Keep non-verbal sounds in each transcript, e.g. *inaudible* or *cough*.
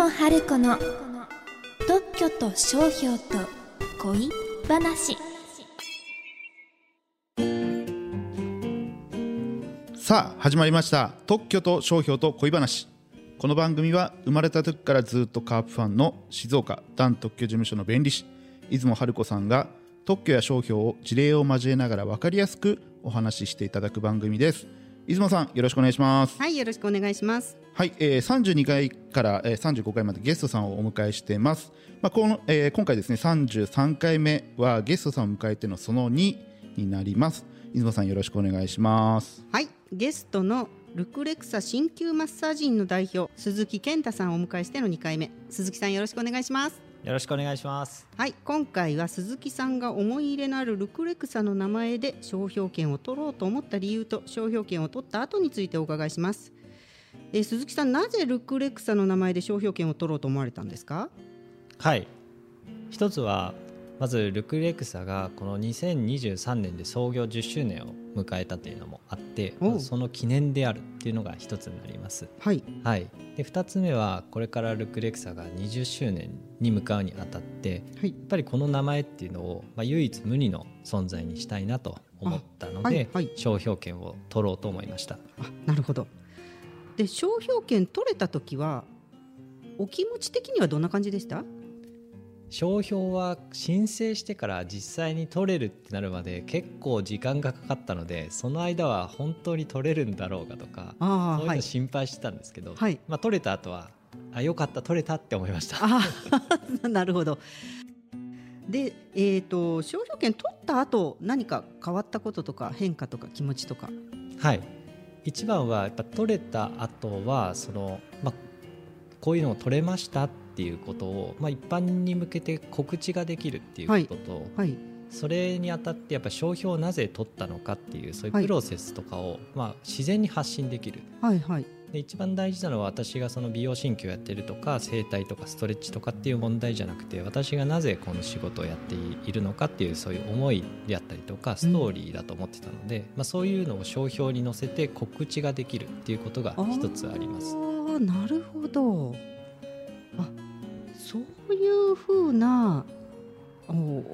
野春子の特許と商標と恋話。さあ始まりました。特許と商標と恋話。この番組は生まれた時からずっとカープファンの静岡ダン特許事務所の弁理士出雲春子さんが特許や商標を事例を交えながら分かりやすくお話ししていただく番組です。出雲さんよろしくお願いします。はい、よろしくお願いします。はい、えー、32回から、えー、35回までゲストさんをお迎えしています。まあこのえー今回ですね33回目はゲストさんを迎えてのその2になります。出雲さんよろしくお願いします。はい、ゲストのルクレクサ鍼灸マッサージ院の代表鈴木健太さんをお迎えしての2回目。鈴木さんよろしくお願いします。よろしくお願いします。はい、今回は鈴木さんが思い入れのあるルクレクサの名前で商標権を取ろうと思った理由と商標権を取った後についてお伺いします。えー鈴木さん、なぜルクレクサの名前で商標権を取ろうと思われたんですか？はい。一つはまずルクレクサがこの2023年で創業10周年を迎えたというのもあって、その記念であるっていうのが一つになります。はい、はい。で二つ目はこれからルクレクサが20周年に向かうにあたって、はいやっぱりこの名前っていうのをまあ唯一無二の存在にしたいなと思ったので、あはいはい商標権を取ろうと思いました。あ、なるほど。で、商標権取れた時はお気持ち的にはどんな感じでした？商標は申請してから実際に取れるってなるまで結構時間がかかったのでその間は本当に取れるんだろうかとかそういうのはい。心配してたんですけど、はいまあ、取れた後はあよかった取れたって思いました *laughs* なるほど。で、えー、と商標権取った後何か変わったこととか変化とか気持ちとか。はい一番はやっぱ取れた後はその、まあ、こういうのを取れましたっていうことを、まあ、一般に向けて告知ができるっていうことと、はい。それにあたってやっぱ商標をなぜ取ったのかっていうそういうプロセスとかを、まあ、自然に発信できるはいはい。で一番大事なのは私がその美容鍼灸をやってるとか整体とかストレッチとかっていう問題じゃなくて私がなぜこの仕事をやっているのかっていうそういう思いであったりとかストーリーだと思ってたので、まあ、そういうのを商標に載せて告知ができるっていうことが一つあります。ああなるほど。あそういうふうなお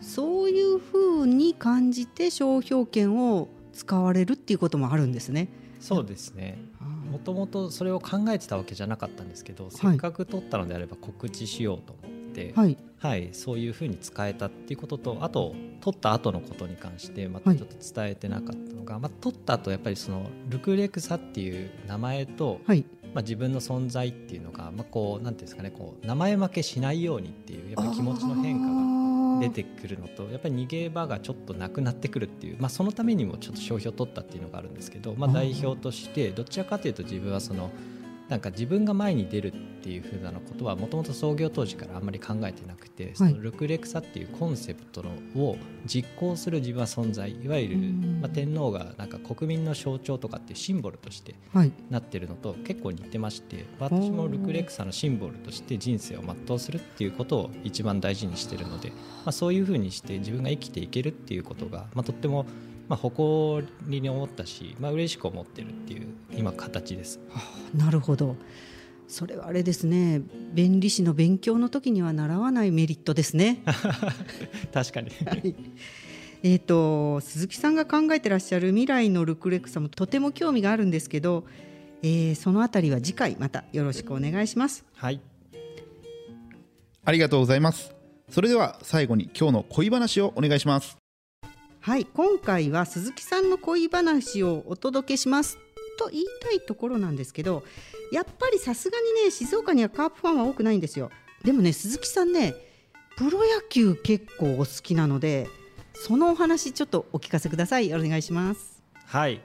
そういうふうに感じて商標権を使われるっていうこともあるんですね。そうですね。あもともとそれを考えてたわけじゃなかったんですけど、せっかく取ったのであれば告知しようと思って、はい。はい、そういうふうに使えたっていうこととあと取った後のことに関してまたちょっと伝えてなかったのが、まあ、取った後やっぱりそのルクレクサっていう名前と、はい。まあ、自分の存在っていうのが、まあ、こうなんていうんですかねこう名前負けしないようにっていうやっぱり気持ちの変化が出てくるのとやっぱり逃げ場がちょっとなくなってくるっていう、まあ、そのためにもちょっと商標を取ったっていうのがあるんですけど、まあ、代表としてどちらかというと自分はそのなんか自分が前に出るっていう風なことはもともと創業当時からあんまり考えてなくて、そのルクレクサっていうコンセプトのを実行する自分は存在いわゆるうん、まあ、天皇がなんか国民の象徴とかっていうシンボルとしてはい。なってるのと結構似てまして私もルクレクサのシンボルとして人生を全うするっていうことを一番大事にしてるので、まあ、そういうふうにして自分が生きていけるっていうことが、まあ、とってもまあ誇りに思ったし、まあ嬉しく思ってるっていう今形です。なるほど。それはあれですね弁理士の勉強の時には習わないメリットですね。*laughs* 確かにはいえー、と鈴木さんが考えてらっしゃる未来のルクレクサもとても興味があるんですけど、えーそのあたりは次回またよろしくお願いします。はいありがとうございます。それでは最後に今日の恋話をお願いします。はい今回は鈴木さんの恋話をお届けします。と言いたいところなんですけどやっぱりさすがにね静岡にはカープファンは多くないんですよ。でもね鈴木さんねプロ野球結構お好きなのでそのお話ちょっとお聞かせください。お願いします。はい。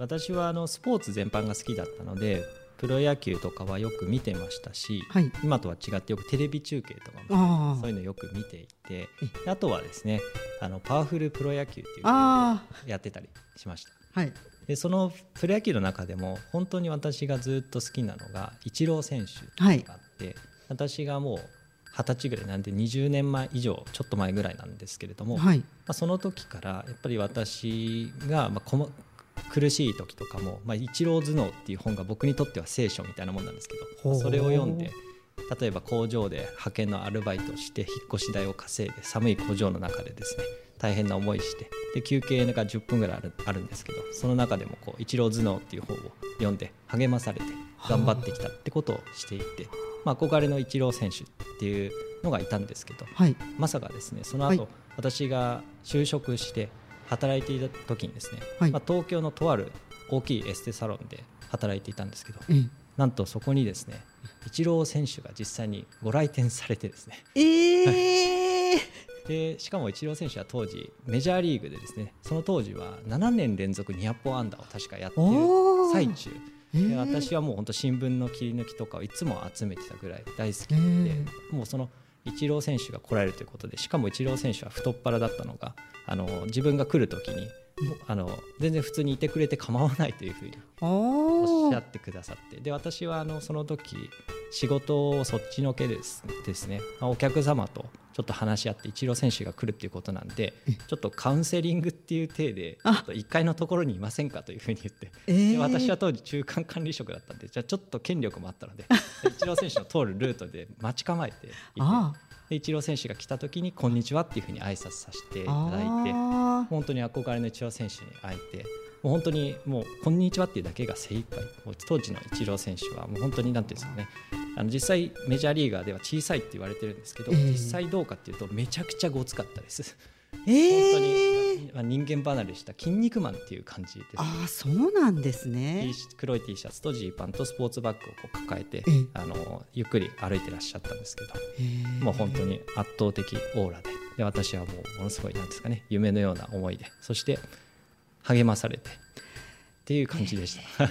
私はあのスポーツ全般が好きだったのでプロ野球とかはよく見てましたし、はい。今とは違ってよくテレビ中継とかもあそういうのよく見ていてあとはですねあのパワフルプロ野球っていうのをあやってたりしました。あはい。でそのプロ野球の中でも本当に私がずっと好きなのがイチロー選手はいがあって、私がもう二十歳ぐらいなんで20年前以上ちょっと前ぐらいなんですけれども、はい。まあ、その時からやっぱり私がまあ苦しい時とかも「まあ、一郎頭脳」っていう本が僕にとっては聖書みたいなもんなんですけどそれを読んで例えば工場で派遣のアルバイトをして引っ越し代を稼いで寒い工場の中でですね大変な思いしてで休憩が10分ぐらいあるあるんですけどその中でもこう「一郎頭脳」っていう本を読んで励まされて頑張ってきたってことをしていて、まあ、憧れの一郎選手っていうのがいたんですけどはい。まさかですねその後、はい。私が就職して働いていた時にですね、はい。まあ、東京のとある大きいエステサロンで働いていたんですけどえなんとそこにですねイチロー選手が実際にご来店されてですね。ええでしかもイチロー選手は当時メジャーリーグでですねその当時は7年連続200本安打を確かやっている最中。私はもう本当新聞の切り抜きとかをいつも集めてたぐらい大好きで、え。もうそのイチロー選手が来られるということでしかもイチロー選手は太っ腹だったのがあの自分が来る時にあの全然普通にいてくれて構わないというふうにおおっしゃってくださって。で私はあのその時仕事をそっちのけですですね。まあお客様とちょっと話し合ってイチロー選手が来るっていうことなんでちょっとカウンセリングっていう体でちょあっと1階のところにいませんかというふうに言ってえで私は当時中間管理職だったんでじゃあちょっと権力もあったのででイチロー選手の通るルートで待ち構えていてイチロー選手が来た時に「こんにちは」っていうふうに挨拶させていたあだいてあ本当に憧れのイチロー選手に会えてもう本当にもう「こんにちは」っていうだけが精一杯当時のイチロー選手はもう本当になんていうんですかね。あの実際メジャーリーガーでは小さいって言われてるんですけど、ええ。実際どうかっていうとめちゃくちゃごつかったです。え本当えに、まあ、人間離れした筋肉マンっていう感じです。ああそうなんですね。黒い T シャツとジーパンとスポーツバッグをこう抱えて、ええ。あのゆっくり歩いてらっしゃったんですけど、ええもう本当に圧倒的オーラで。で私はもうものすごいなんですかね夢のような思いでそして励まされてっていう感じでした。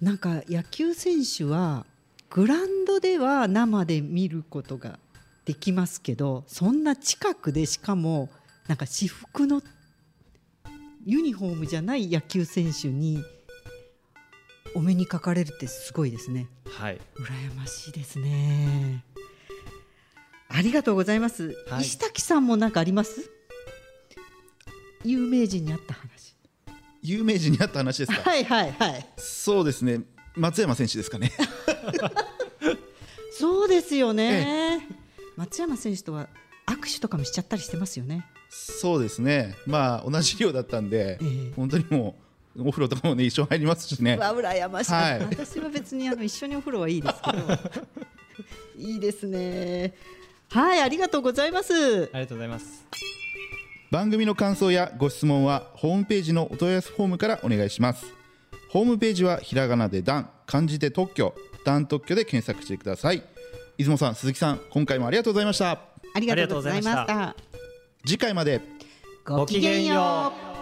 なんか野球選手はグラウンドでは生で見ることができますけどそんな近くでしかもなんか私服のユニフォームじゃない野球選手にお目にかかれるってすごいですね。はい、羨ましいですね。ありがとうございます、はい。石滝さんも何かあります？有名人に会った話。有名人に会った話ですか？はいはいはい。そうですね。松山選手ですかね。*laughs* そうですよね、松山選手とは握手とかもしちゃったりしてますよね。そうですね。まあ同じ量だったんで、ええ。本当にもうお風呂とかもね一緒入りますしね。わ羨ましい、はい。私は別にあの一緒にお風呂はいいですけど。*laughs* いいですね。はいありがとうございます。ありがとうございます。番組の感想やご質問はホームページのお問い合わせフォームからお願いします。ホームページはひらがなでダン漢字で特許。ダン特許で検索してください。出雲さん鈴木さん今回もありがとうございましたありがとうございました。次回まで。ごきげんよう